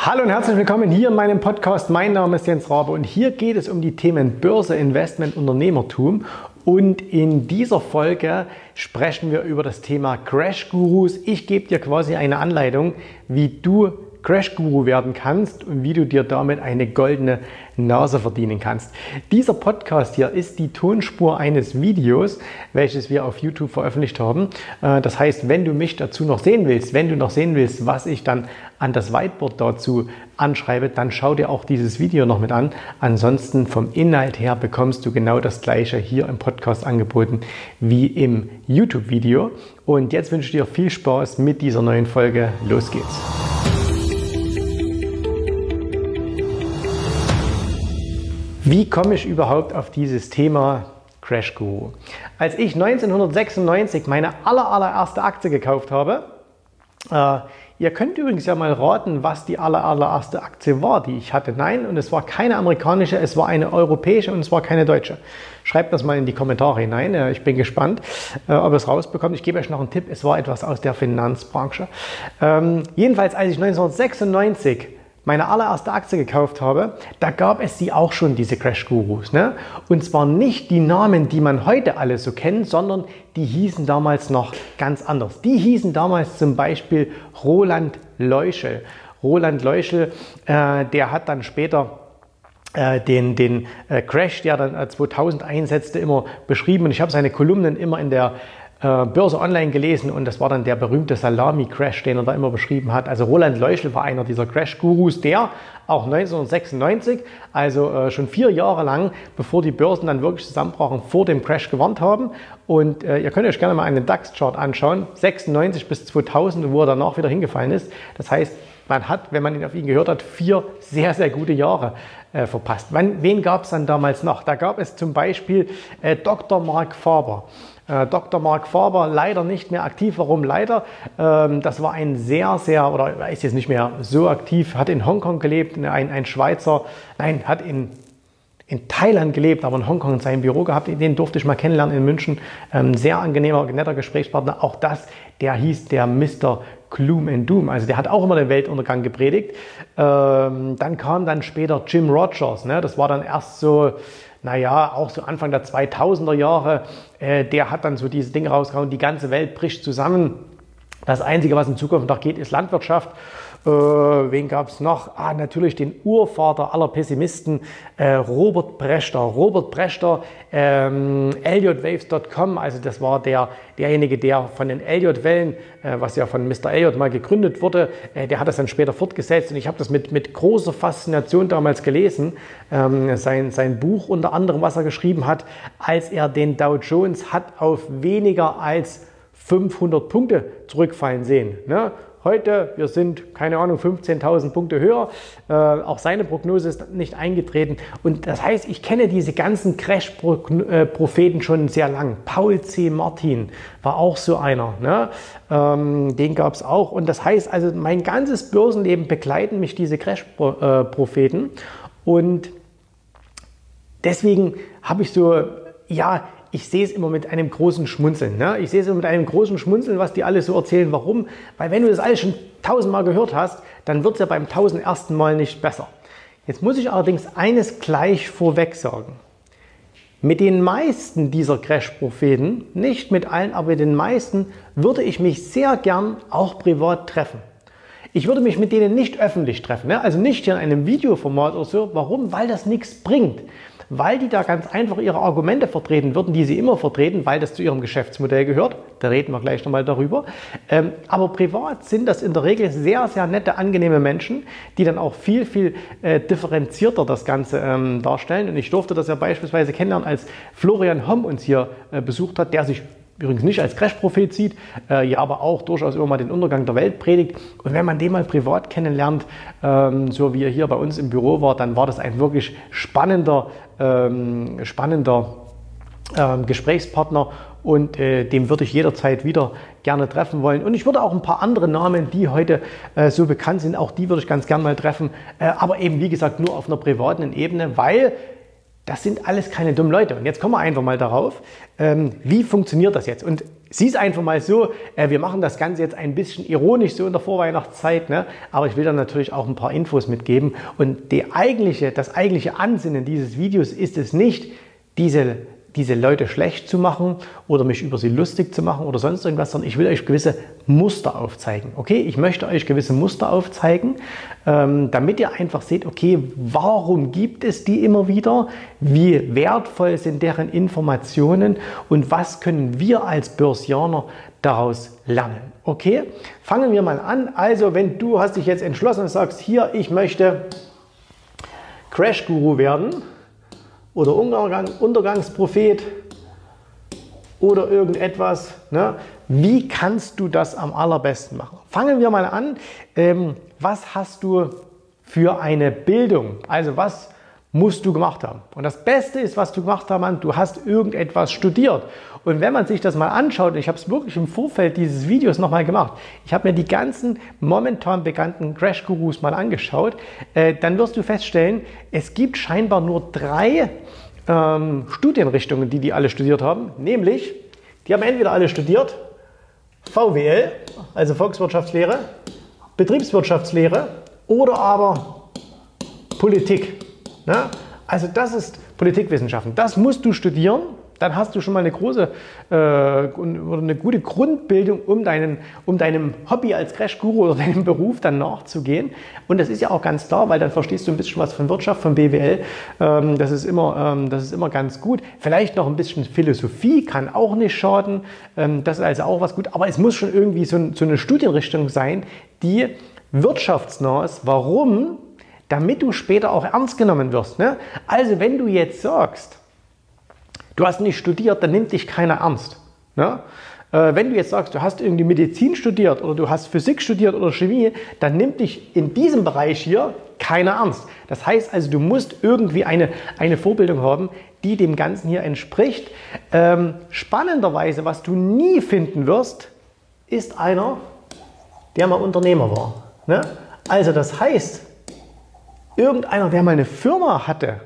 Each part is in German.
Hallo und herzlich willkommen hier in meinem Podcast. Mein Name ist Jens Rabe und hier geht es um die Themen Börse, Investment, Unternehmertum. Und in dieser Folge sprechen wir über das Thema Crash Gurus. Ich gebe dir quasi eine Anleitung, wie du Crash Guru werden kannst und wie du dir damit eine goldene Nase verdienen kannst. Dieser Podcast hier ist die Tonspur eines Videos, welches wir auf YouTube veröffentlicht haben. Äh, das heißt, wenn du mich dazu noch sehen willst, wenn du noch sehen willst, was ich dann an das Whiteboard dazu anschreibe, dann schau dir auch dieses Video noch mit an. Ansonsten vom Inhalt her bekommst du genau das gleiche hier im Podcast angeboten wie im YouTube-Video. Und jetzt wünsche ich dir viel Spaß mit dieser neuen Folge. Los geht's! Wie komme ich überhaupt auf dieses Thema Crash Guru? Als ich 1996 meine aller, allererste Aktie gekauft habe, äh, ihr könnt übrigens ja mal raten, was die aller, allererste Aktie war, die ich hatte. Nein, und es war keine amerikanische, es war eine europäische und es war keine deutsche. Schreibt das mal in die Kommentare hinein. Äh, ich bin gespannt, äh, ob es rausbekommt. Ich gebe euch noch einen Tipp. Es war etwas aus der Finanzbranche. Ähm, jedenfalls, als ich 1996 meine allererste Aktie gekauft habe, da gab es sie auch schon, diese Crash-Gurus. Ne? Und zwar nicht die Namen, die man heute alle so kennt, sondern die hießen damals noch ganz anders. Die hießen damals zum Beispiel Roland Leuschel. Roland Leuschel, äh, der hat dann später äh, den, den äh, Crash, der dann 2000 einsetzte, immer beschrieben. Und ich habe seine Kolumnen immer in der äh, Börse Online gelesen und das war dann der berühmte Salami-Crash, den er da immer beschrieben hat. Also Roland Leuschel war einer dieser Crash-Gurus, der auch 1996, also äh, schon vier Jahre lang, bevor die Börsen dann wirklich zusammenbrachen, vor dem Crash gewarnt haben. Und äh, ihr könnt euch gerne mal einen DAX-Chart anschauen, 96 bis 2000, wo er danach wieder hingefallen ist. Das heißt, man hat, wenn man ihn auf ihn gehört hat, vier sehr, sehr gute Jahre äh, verpasst. Wann, wen gab es dann damals noch? Da gab es zum Beispiel äh, Dr. Mark Faber. Äh, Dr. Mark Faber leider nicht mehr aktiv. Warum leider? Ähm, das war ein sehr, sehr, oder er ist jetzt nicht mehr so aktiv, hat in Hongkong gelebt, ein, ein Schweizer, nein, hat in in Thailand gelebt, aber in Hongkong sein Büro gehabt. Den durfte ich mal kennenlernen in München. Ähm, sehr angenehmer, netter Gesprächspartner. Auch das, der hieß der Mr. Gloom and Doom. Also der hat auch immer den Weltuntergang gepredigt. Ähm, dann kam dann später Jim Rogers. Ne? Das war dann erst so, naja, auch so Anfang der 2000er Jahre, äh, der hat dann so diese Dinge rausgehauen, die ganze Welt bricht zusammen. Das Einzige, was in Zukunft noch geht, ist Landwirtschaft. Äh, wen gab es noch? Ah, natürlich den Urvater aller Pessimisten, äh, Robert Brechter. Robert Brechter, ähm, ElliotWaves.com, also das war der, derjenige, der von den Elliott-Wellen, äh, was ja von Mr. Elliott mal gegründet wurde, äh, der hat das dann später fortgesetzt und ich habe das mit, mit großer Faszination damals gelesen. Ähm, sein, sein Buch unter anderem, was er geschrieben hat, als er den Dow Jones hat auf weniger als 500 Punkte zurückfallen sehen. Ne? Heute, wir sind, keine Ahnung, 15.000 Punkte höher. Äh, auch seine Prognose ist nicht eingetreten. Und das heißt, ich kenne diese ganzen Crash-Propheten schon sehr lang. Paul C. Martin war auch so einer. Ne? Ähm, den gab es auch. Und das heißt, also mein ganzes Börsenleben begleiten mich diese Crash-Propheten. Und deswegen habe ich so, ja, ich sehe es immer mit einem großen Schmunzeln. Ne? Ich sehe es immer mit einem großen Schmunzeln, was die alle so erzählen. Warum? Weil wenn du das alles schon tausendmal gehört hast, dann wird es ja beim tausendersten Mal nicht besser. Jetzt muss ich allerdings eines gleich vorweg sagen. Mit den meisten dieser Crash-Propheten, nicht mit allen, aber mit den meisten, würde ich mich sehr gern auch privat treffen. Ich würde mich mit denen nicht öffentlich treffen, ne? also nicht hier in einem Videoformat oder so. Warum? Weil das nichts bringt weil die da ganz einfach ihre Argumente vertreten würden, die sie immer vertreten, weil das zu ihrem Geschäftsmodell gehört. Da reden wir gleich nochmal darüber. Ähm, aber privat sind das in der Regel sehr, sehr nette, angenehme Menschen, die dann auch viel, viel äh, differenzierter das Ganze ähm, darstellen. Und ich durfte das ja beispielsweise kennenlernen, als Florian Homm uns hier äh, besucht hat, der sich übrigens nicht als Crash-Prophet sieht, äh, ja aber auch durchaus immer mal den Untergang der Welt predigt. Und wenn man den mal privat kennenlernt, ähm, so wie er hier bei uns im Büro war, dann war das ein wirklich spannender, ähm, spannender ähm, Gesprächspartner und äh, dem würde ich jederzeit wieder gerne treffen wollen. Und ich würde auch ein paar andere Namen, die heute äh, so bekannt sind, auch die würde ich ganz gerne mal treffen, äh, aber eben wie gesagt nur auf einer privaten Ebene, weil das sind alles keine dummen Leute. Und jetzt kommen wir einfach mal darauf, ähm, wie funktioniert das jetzt? Und sieh es einfach mal so, äh, wir machen das Ganze jetzt ein bisschen ironisch so in der Vorweihnachtszeit, ne? aber ich will dann natürlich auch ein paar Infos mitgeben. Und die eigentliche, das eigentliche Ansinnen dieses Videos ist es nicht, diese diese Leute schlecht zu machen oder mich über sie lustig zu machen oder sonst irgendwas, sondern ich will euch gewisse Muster aufzeigen. Okay, ich möchte euch gewisse Muster aufzeigen, ähm, damit ihr einfach seht, okay, warum gibt es die immer wieder? Wie wertvoll sind deren Informationen und was können wir als Börsianer daraus lernen? Okay, fangen wir mal an. Also, wenn du hast dich jetzt entschlossen und sagst, hier, ich möchte Crash Guru werden, oder Untergang, Untergangsprophet oder irgendetwas. Ne? Wie kannst du das am allerbesten machen? Fangen wir mal an. Ähm, was hast du für eine Bildung? Also was musst du gemacht haben? Und das Beste ist, was du gemacht hast, du hast irgendetwas studiert. Und wenn man sich das mal anschaut, ich habe es wirklich im Vorfeld dieses Videos nochmal gemacht, ich habe mir die ganzen momentan bekannten Crash-Gurus mal angeschaut, äh, dann wirst du feststellen, es gibt scheinbar nur drei ähm, Studienrichtungen, die die alle studiert haben, nämlich, die haben entweder alle studiert VWL, also Volkswirtschaftslehre, Betriebswirtschaftslehre oder aber Politik. Ne? Also das ist Politikwissenschaften. Das musst du studieren dann hast du schon mal eine große äh, oder eine gute Grundbildung, um, deinen, um deinem Hobby als Crash-Guru oder deinem Beruf dann nachzugehen. Und das ist ja auch ganz klar, weil dann verstehst du ein bisschen was von Wirtschaft, von BWL. Ähm, das, ist immer, ähm, das ist immer ganz gut. Vielleicht noch ein bisschen Philosophie kann auch nicht schaden. Ähm, das ist also auch was gut. Aber es muss schon irgendwie so, so eine Studienrichtung sein, die wirtschaftsnah ist. Warum? Damit du später auch ernst genommen wirst. Ne? Also wenn du jetzt sagst, Du hast nicht studiert, dann nimmt dich keiner ernst. Ja? Äh, wenn du jetzt sagst, du hast irgendwie Medizin studiert oder du hast Physik studiert oder Chemie, dann nimmt dich in diesem Bereich hier keiner ernst. Das heißt also, du musst irgendwie eine, eine Vorbildung haben, die dem Ganzen hier entspricht. Ähm, spannenderweise, was du nie finden wirst, ist einer, der mal Unternehmer war. Ne? Also das heißt, irgendeiner, der mal eine Firma hatte,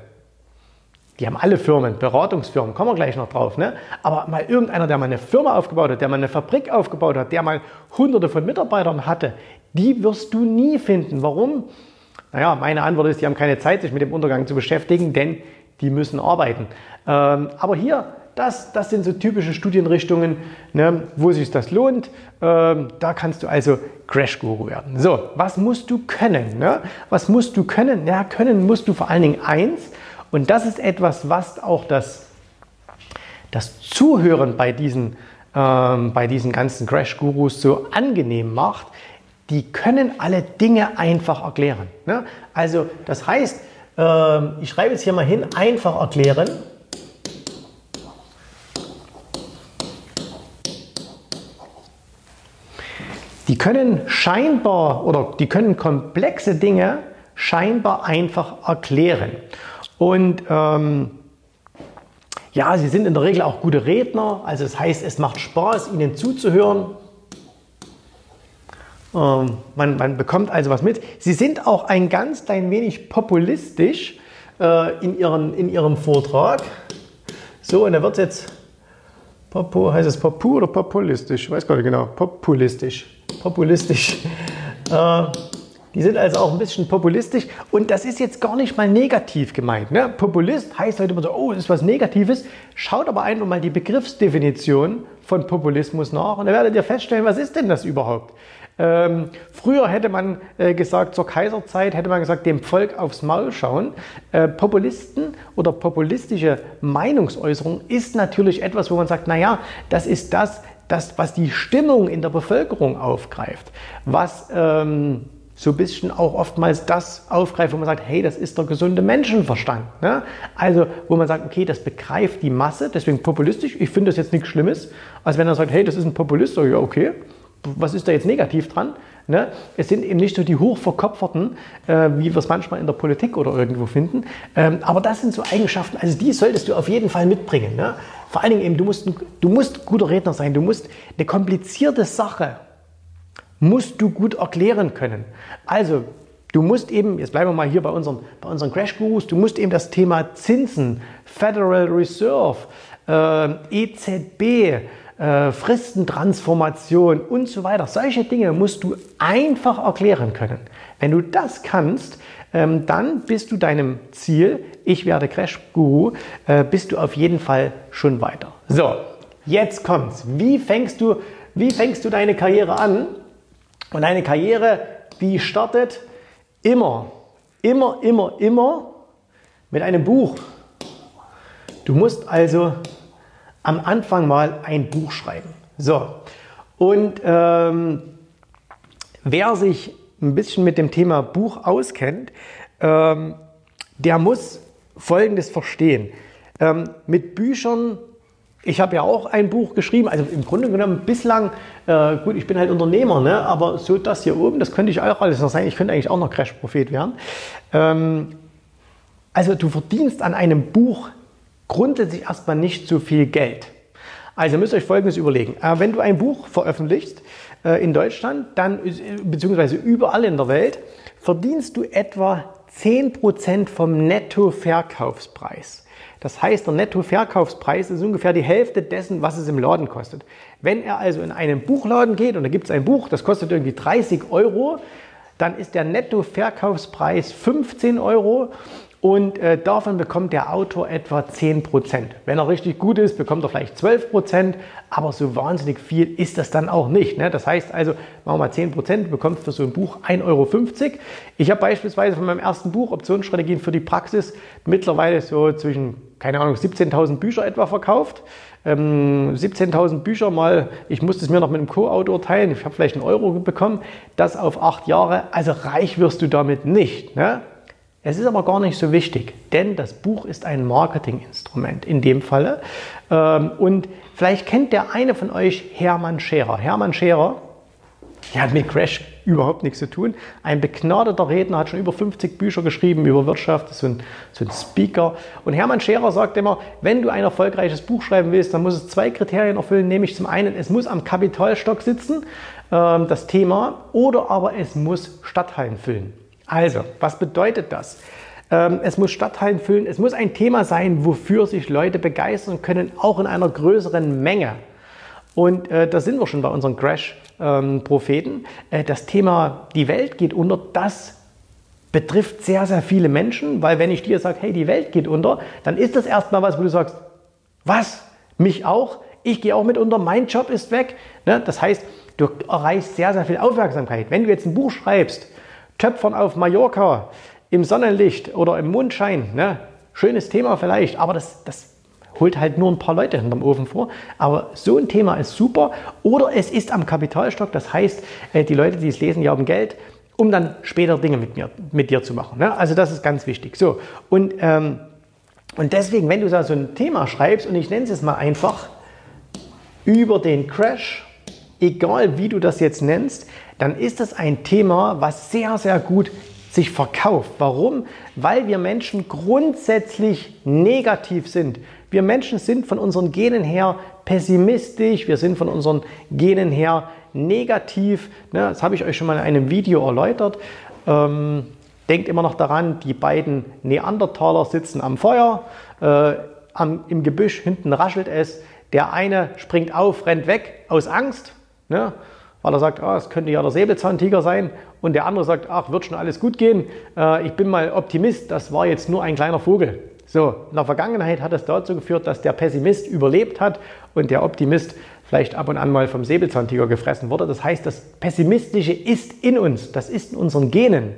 die haben alle Firmen, Beratungsfirmen, kommen wir gleich noch drauf. Ne? Aber mal irgendeiner, der mal eine Firma aufgebaut hat, der mal eine Fabrik aufgebaut hat, der mal hunderte von Mitarbeitern hatte, die wirst du nie finden. Warum? Naja, meine Antwort ist, die haben keine Zeit, sich mit dem Untergang zu beschäftigen, denn die müssen arbeiten. Ähm, aber hier, das, das sind so typische Studienrichtungen, ne, wo sich das lohnt. Ähm, da kannst du also Crash-Guru werden. So, was musst du können? Ne? Was musst du können? Ja, können musst du vor allen Dingen eins, und das ist etwas, was auch das, das Zuhören bei diesen, ähm, bei diesen ganzen Crash-Gurus so angenehm macht. Die können alle Dinge einfach erklären. Ne? Also das heißt, äh, ich schreibe jetzt hier mal hin, einfach erklären. Die können scheinbar oder die können komplexe Dinge scheinbar einfach erklären. Und ähm, ja, sie sind in der Regel auch gute Redner. Also das heißt, es macht Spaß, ihnen zuzuhören. Ähm, man, man, bekommt also was mit. Sie sind auch ein ganz klein wenig populistisch äh, in, ihren, in ihrem Vortrag. So, und da wird es jetzt, Popo, heißt es Popu oder populistisch? Ich weiß gar nicht genau. Populistisch. Populistisch. Äh, die sind also auch ein bisschen populistisch und das ist jetzt gar nicht mal negativ gemeint. Ne? Populist heißt halt immer so, oh, das ist was Negatives. Schaut aber einfach mal die Begriffsdefinition von Populismus nach und dann werdet ihr feststellen, was ist denn das überhaupt? Ähm, früher hätte man äh, gesagt, zur Kaiserzeit hätte man gesagt, dem Volk aufs Maul schauen. Äh, Populisten oder populistische Meinungsäußerung ist natürlich etwas, wo man sagt, naja, das ist das, das was die Stimmung in der Bevölkerung aufgreift, was ähm, so ein bisschen auch oftmals das aufgreift, wo man sagt, hey, das ist der gesunde Menschenverstand. Ne? Also, wo man sagt, okay, das begreift die Masse, deswegen populistisch, ich finde das jetzt nichts Schlimmes, als wenn er sagt, hey, das ist ein Populist, ja, okay, was ist da jetzt negativ dran? Ne? Es sind eben nicht so die Hochverkopferten, äh, wie wir es manchmal in der Politik oder irgendwo finden, ähm, aber das sind so Eigenschaften, also die solltest du auf jeden Fall mitbringen. Ne? Vor allen Dingen eben, du musst, du musst guter Redner sein, du musst eine komplizierte Sache musst du gut erklären können. Also, Du musst eben, jetzt bleiben wir mal hier bei unseren, bei unseren Crash-Gurus, du musst eben das Thema Zinsen, Federal Reserve, äh, EZB, äh, Fristentransformation und so weiter, solche Dinge musst du einfach erklären können. Wenn du das kannst, ähm, dann bist du deinem Ziel, ich werde Crash-Guru, äh, bist du auf jeden Fall schon weiter. So, jetzt kommt's. Wie fängst du, wie fängst du deine Karriere an? Und eine Karriere, die startet immer, immer, immer, immer mit einem Buch. Du musst also am Anfang mal ein Buch schreiben. So, und ähm, wer sich ein bisschen mit dem Thema Buch auskennt, ähm, der muss Folgendes verstehen. Ähm, mit Büchern, ich habe ja auch ein Buch geschrieben, also im Grunde genommen bislang, äh, gut, ich bin halt Unternehmer, ne, aber so das hier oben, das könnte ich auch alles noch sein. Ich könnte eigentlich auch noch Crash-Prophet werden. Ähm, also du verdienst an einem Buch grundsätzlich erstmal nicht so viel Geld. Also müsst ihr euch Folgendes überlegen. Äh, wenn du ein Buch veröffentlichst äh, in Deutschland, dann beziehungsweise überall in der Welt, verdienst du etwa 10% vom Nettoverkaufspreis. Das heißt, der Nettoverkaufspreis ist ungefähr die Hälfte dessen, was es im Laden kostet. Wenn er also in einen Buchladen geht und da gibt es ein Buch, das kostet irgendwie 30 Euro, dann ist der Nettoverkaufspreis 15 Euro und äh, davon bekommt der Autor etwa 10%. Wenn er richtig gut ist, bekommt er vielleicht 12%, aber so wahnsinnig viel ist das dann auch nicht. Ne? Das heißt also, machen wir mal 10%, bekommst für so ein Buch 1,50 Euro. Ich habe beispielsweise von meinem ersten Buch Optionsstrategien für die Praxis mittlerweile so zwischen, keine Ahnung, 17.000 Bücher etwa verkauft. Ähm, 17.000 Bücher mal, ich musste es mir noch mit einem Co-Autor teilen, ich habe vielleicht einen Euro bekommen, das auf acht Jahre, also reich wirst du damit nicht. Ne? Es ist aber gar nicht so wichtig, denn das Buch ist ein Marketinginstrument in dem Falle. Ähm, und vielleicht kennt der eine von euch Hermann Scherer. Hermann Scherer, der hat mit Crash überhaupt nichts zu tun. Ein begnadeter Redner, hat schon über 50 Bücher geschrieben über Wirtschaft, ist so ein, so ein Speaker. Und Hermann Scherer sagt immer, wenn du ein erfolgreiches Buch schreiben willst, dann muss es zwei Kriterien erfüllen, nämlich zum einen, es muss am Kapitalstock sitzen, ähm, das Thema, oder aber es muss Stadthallen füllen. Also, was bedeutet das? Ähm, es muss Stadthallen füllen, es muss ein Thema sein, wofür sich Leute begeistern können, auch in einer größeren Menge. Und äh, da sind wir schon bei unseren Crash-Propheten. Ähm, äh, das Thema Die Welt geht unter, das betrifft sehr, sehr viele Menschen, weil wenn ich dir sage, hey, die Welt geht unter, dann ist das erstmal was, wo du sagst, was? Mich auch? Ich gehe auch mit unter, mein Job ist weg. Ne? Das heißt, du erreichst sehr, sehr viel Aufmerksamkeit. Wenn du jetzt ein Buch schreibst, Töpfern auf Mallorca im Sonnenlicht oder im Mondschein. Ne? Schönes Thema vielleicht, aber das, das holt halt nur ein paar Leute hinterm Ofen vor. Aber so ein Thema ist super. Oder es ist am Kapitalstock, das heißt, äh, die Leute, die es lesen, die haben Geld, um dann später Dinge mit, mir, mit dir zu machen. Ne? Also das ist ganz wichtig. So, und, ähm, und deswegen, wenn du da so ein Thema schreibst, und ich nenne es mal einfach, über den Crash, egal wie du das jetzt nennst, dann ist das ein Thema, was sehr, sehr gut sich verkauft. Warum? Weil wir Menschen grundsätzlich negativ sind. Wir Menschen sind von unseren Genen her pessimistisch, wir sind von unseren Genen her negativ. Ne, das habe ich euch schon mal in einem Video erläutert. Ähm, denkt immer noch daran, die beiden Neandertaler sitzen am Feuer, äh, im Gebüsch, hinten raschelt es. Der eine springt auf, rennt weg aus Angst. Weil er sagt, ah, es könnte ja der Säbelzahntiger sein. Und der andere sagt, ach, wird schon alles gut gehen. Äh, ich bin mal Optimist, das war jetzt nur ein kleiner Vogel. So, in der Vergangenheit hat es dazu geführt, dass der Pessimist überlebt hat und der Optimist vielleicht ab und an mal vom Säbelzahntiger gefressen wurde. Das heißt, das Pessimistische ist in uns, das ist in unseren Genen.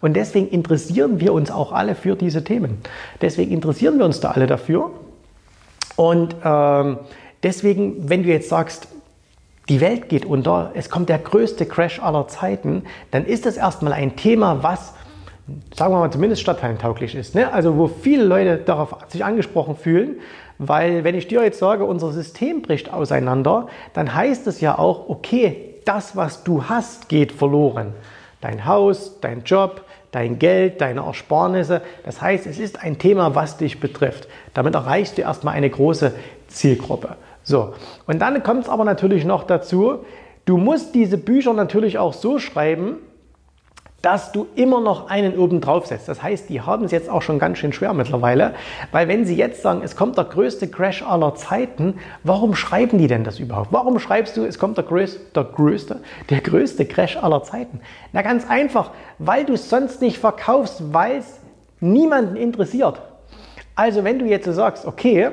Und deswegen interessieren wir uns auch alle für diese Themen. Deswegen interessieren wir uns da alle dafür. Und ähm, deswegen, wenn du jetzt sagst, die Welt geht unter, es kommt der größte Crash aller Zeiten, dann ist das erstmal ein Thema, was, sagen wir mal, zumindest stadtteiltauglich ist. Ne? Also wo viele Leute darauf sich angesprochen fühlen, weil wenn ich dir jetzt sage, unser System bricht auseinander, dann heißt es ja auch, okay, das, was du hast, geht verloren. Dein Haus, dein Job, dein Geld, deine Ersparnisse. Das heißt, es ist ein Thema, was dich betrifft. Damit erreichst du erstmal eine große Zielgruppe. So, und dann kommt es aber natürlich noch dazu, du musst diese Bücher natürlich auch so schreiben, dass du immer noch einen oben drauf setzt. Das heißt, die haben es jetzt auch schon ganz schön schwer mittlerweile, weil wenn sie jetzt sagen, es kommt der größte Crash aller Zeiten, warum schreiben die denn das überhaupt? Warum schreibst du, es kommt der größte, der größte, der größte Crash aller Zeiten? Na ganz einfach, weil du es sonst nicht verkaufst, weil es niemanden interessiert. Also wenn du jetzt sagst, okay,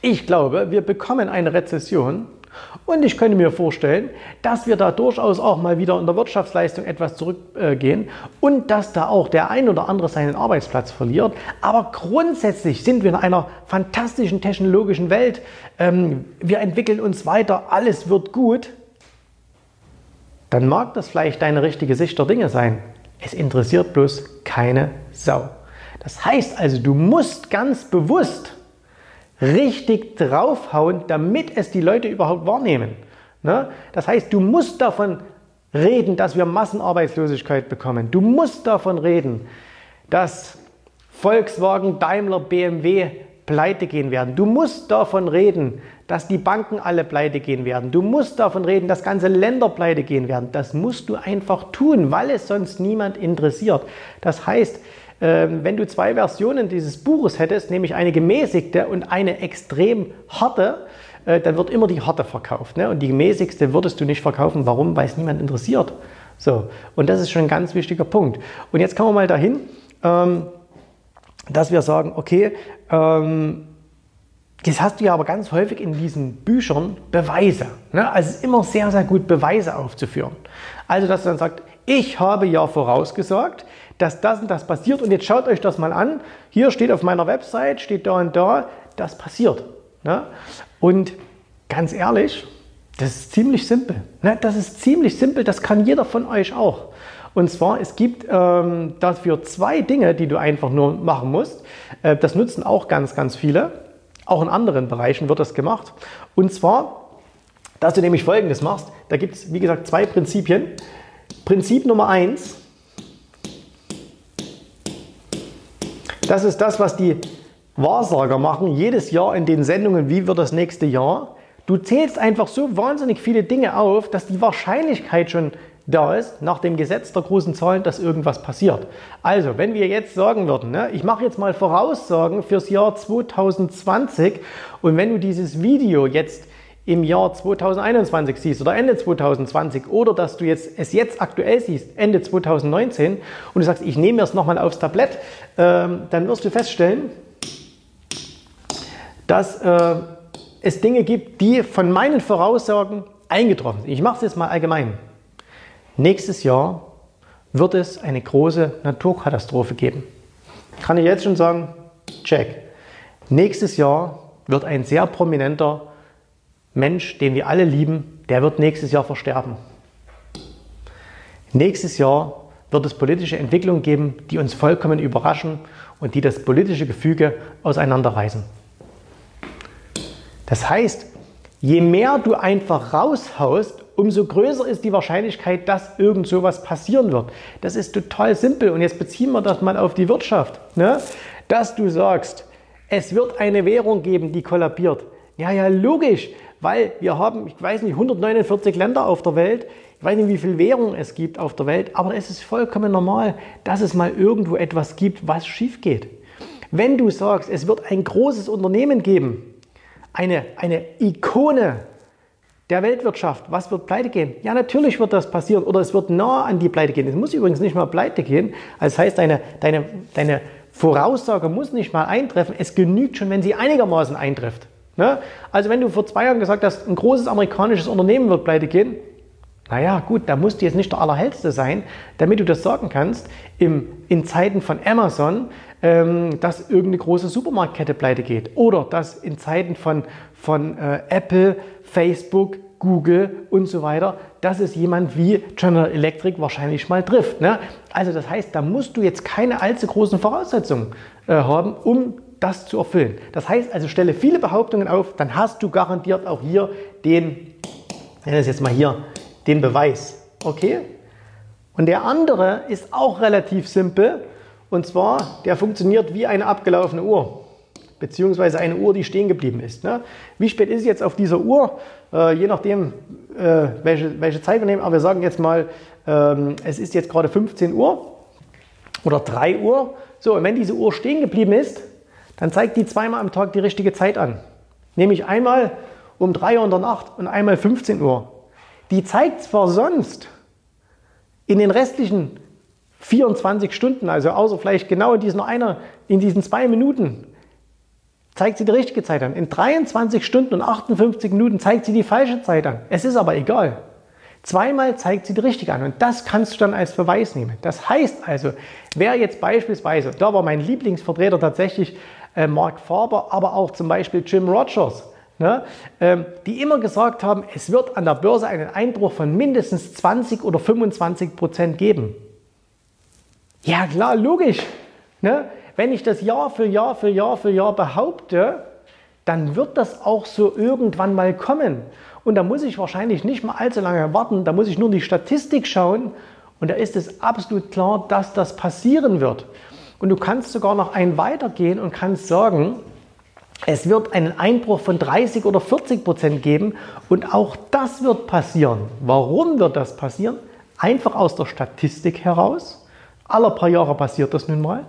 ich glaube, wir bekommen eine Rezession, und ich könnte mir vorstellen, dass wir da durchaus auch mal wieder in der Wirtschaftsleistung etwas zurückgehen und dass da auch der ein oder andere seinen Arbeitsplatz verliert. Aber grundsätzlich sind wir in einer fantastischen technologischen Welt. Ähm, wir entwickeln uns weiter, alles wird gut. Dann mag das vielleicht deine richtige Sicht der Dinge sein. Es interessiert bloß keine Sau. Das heißt also, du musst ganz bewusst richtig draufhauen, damit es die Leute überhaupt wahrnehmen. Ne? Das heißt, du musst davon reden, dass wir Massenarbeitslosigkeit bekommen. Du musst davon reden, dass Volkswagen, Daimler, BMW pleite gehen werden. Du musst davon reden, dass die Banken alle pleite gehen werden. Du musst davon reden, dass ganze Länder pleite gehen werden. Das musst du einfach tun, weil es sonst niemand interessiert. Das heißt, wenn du zwei Versionen dieses Buches hättest, nämlich eine gemäßigte und eine extrem harte, äh, dann wird immer die harte verkauft. Ne? Und die gemäßigste würdest du nicht verkaufen. Warum? Weil es niemand interessiert. So, und das ist schon ein ganz wichtiger Punkt. Und jetzt kommen wir mal dahin, ähm, dass wir sagen, okay, ähm, das hast du ja aber ganz häufig in diesen Büchern Beweise. Ne? Also es ist immer sehr, sehr gut, Beweise aufzuführen. Also, dass du dann sagst, ich habe ja vorausgesagt, dass das und das passiert und jetzt schaut euch das mal an. Hier steht auf meiner Website, steht da und da, das passiert. Ne? Und ganz ehrlich, das ist ziemlich simpel. Ne? Das ist ziemlich simpel, das kann jeder von euch auch. Und zwar, es gibt ähm, dafür zwei Dinge, die du einfach nur machen musst. Äh, das nutzen auch ganz, ganz viele. Auch in anderen Bereichen wird das gemacht. Und zwar, dass du nämlich Folgendes machst. Da gibt es, wie gesagt, zwei Prinzipien. Prinzip Nummer eins, Das ist das, was die Wahrsager machen, jedes Jahr in den Sendungen, wie wird das nächste Jahr. Du zählst einfach so wahnsinnig viele Dinge auf, dass die Wahrscheinlichkeit schon da ist, nach dem Gesetz der großen Zahlen, dass irgendwas passiert. Also, wenn wir jetzt sagen würden, ne, ich mache jetzt mal Voraussagen fürs Jahr 2020 und wenn du dieses Video jetzt im Jahr 2021 siehst oder Ende 2020 oder dass du jetzt, es jetzt aktuell siehst, Ende 2019 und du sagst, ich nehme mir es nochmal aufs Tablett, ähm, dann wirst du feststellen, dass äh, es Dinge gibt, die von meinen Voraussagen eingetroffen sind. Ich mache es jetzt mal allgemein. Nächstes Jahr wird es eine große Naturkatastrophe geben. Kann ich jetzt schon sagen, check. Nächstes Jahr wird ein sehr prominenter Mensch, den wir alle lieben, der wird nächstes Jahr versterben. Nächstes Jahr wird es politische Entwicklungen geben, die uns vollkommen überraschen und die das politische Gefüge auseinanderreißen. Das heißt, je mehr du einfach raushaust, umso größer ist die Wahrscheinlichkeit, dass irgend sowas passieren wird. Das ist total simpel. Und jetzt beziehen wir das mal auf die Wirtschaft. Ne? Dass du sagst, es wird eine Währung geben, die kollabiert. Ja, ja, logisch weil wir haben, ich weiß nicht, 149 Länder auf der Welt. Ich weiß nicht, wie viel Währung es gibt auf der Welt, aber es ist vollkommen normal, dass es mal irgendwo etwas gibt, was schief geht. Wenn du sagst, es wird ein großes Unternehmen geben, eine, eine Ikone der Weltwirtschaft, was wird pleite gehen? Ja, natürlich wird das passieren oder es wird nah an die Pleite gehen. Es muss übrigens nicht mal pleite gehen. Das heißt, deine, deine, deine Voraussage muss nicht mal eintreffen. Es genügt schon, wenn sie einigermaßen eintrifft. Ne? Also wenn du vor zwei Jahren gesagt hast, ein großes amerikanisches Unternehmen wird pleite gehen, naja, gut, da musst du jetzt nicht der Allerhellste sein, damit du das sagen kannst, im, in Zeiten von Amazon, ähm, dass irgendeine große Supermarktkette pleite geht. Oder dass in Zeiten von, von äh, Apple, Facebook, Google und so weiter, dass es jemand wie General Electric wahrscheinlich mal trifft. Ne? Also das heißt, da musst du jetzt keine allzu großen Voraussetzungen äh, haben, um das zu erfüllen. Das heißt also, stelle viele Behauptungen auf, dann hast du garantiert auch hier den, nenne es jetzt mal hier, den Beweis. Okay? Und der andere ist auch relativ simpel. Und zwar, der funktioniert wie eine abgelaufene Uhr. Beziehungsweise eine Uhr, die stehen geblieben ist. Ne? Wie spät ist es jetzt auf dieser Uhr? Äh, je nachdem, äh, welche, welche Zeit wir nehmen. Aber wir sagen jetzt mal ähm, es ist jetzt gerade 15 Uhr oder 3 Uhr. So, und wenn diese Uhr stehen geblieben ist, dann zeigt die zweimal am Tag die richtige Zeit an. Nämlich einmal um 3 Uhr in der Nacht und einmal 15 Uhr. Die zeigt zwar sonst in den restlichen 24 Stunden, also außer vielleicht genau in diesen, einer, in diesen zwei Minuten, zeigt sie die richtige Zeit an. In 23 Stunden und 58 Minuten zeigt sie die falsche Zeit an. Es ist aber egal. Zweimal zeigt sie die richtige an und das kannst du dann als Beweis nehmen. Das heißt also, wer jetzt beispielsweise, da war mein Lieblingsvertreter tatsächlich äh, Mark Faber, aber auch zum Beispiel Jim Rogers, ne, ähm, die immer gesagt haben, es wird an der Börse einen Einbruch von mindestens 20 oder 25 Prozent geben. Ja klar, logisch. Ne? Wenn ich das Jahr für Jahr für Jahr für Jahr behaupte, dann wird das auch so irgendwann mal kommen. Und da muss ich wahrscheinlich nicht mal allzu lange warten, da muss ich nur in die Statistik schauen und da ist es absolut klar, dass das passieren wird. Und du kannst sogar noch einen weitergehen und kannst sagen, es wird einen Einbruch von 30 oder 40 Prozent geben und auch das wird passieren. Warum wird das passieren? Einfach aus der Statistik heraus alle paar Jahre passiert das nun mal.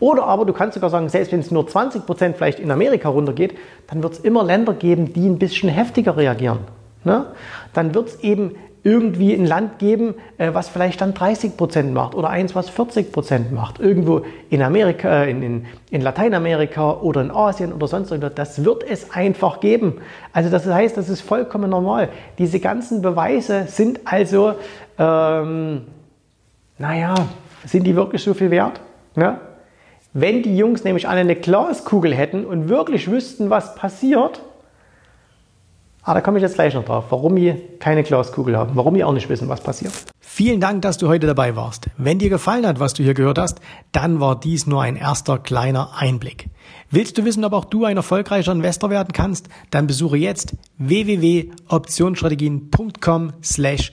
Oder aber du kannst sogar sagen, selbst wenn es nur 20 Prozent vielleicht in Amerika runtergeht, dann wird es immer Länder geben, die ein bisschen heftiger reagieren. Ne? Dann wird es eben irgendwie ein Land geben, äh, was vielleicht dann 30 Prozent macht oder eins, was 40 Prozent macht. Irgendwo in Amerika, äh, in, in, in Lateinamerika oder in Asien oder sonst irgendwas. Das wird es einfach geben. Also das heißt, das ist vollkommen normal. Diese ganzen Beweise sind also, ähm, naja, sind die wirklich so viel wert? Ne? Wenn die Jungs nämlich alle eine Glaskugel hätten und wirklich wüssten, was passiert, ah, da komme ich jetzt gleich noch drauf, warum die keine Glaskugel haben, warum die auch nicht wissen, was passiert. Vielen Dank, dass du heute dabei warst. Wenn dir gefallen hat, was du hier gehört hast, dann war dies nur ein erster kleiner Einblick. Willst du wissen, ob auch du ein erfolgreicher Investor werden kannst? Dann besuche jetzt www.optionsstrategien.com slash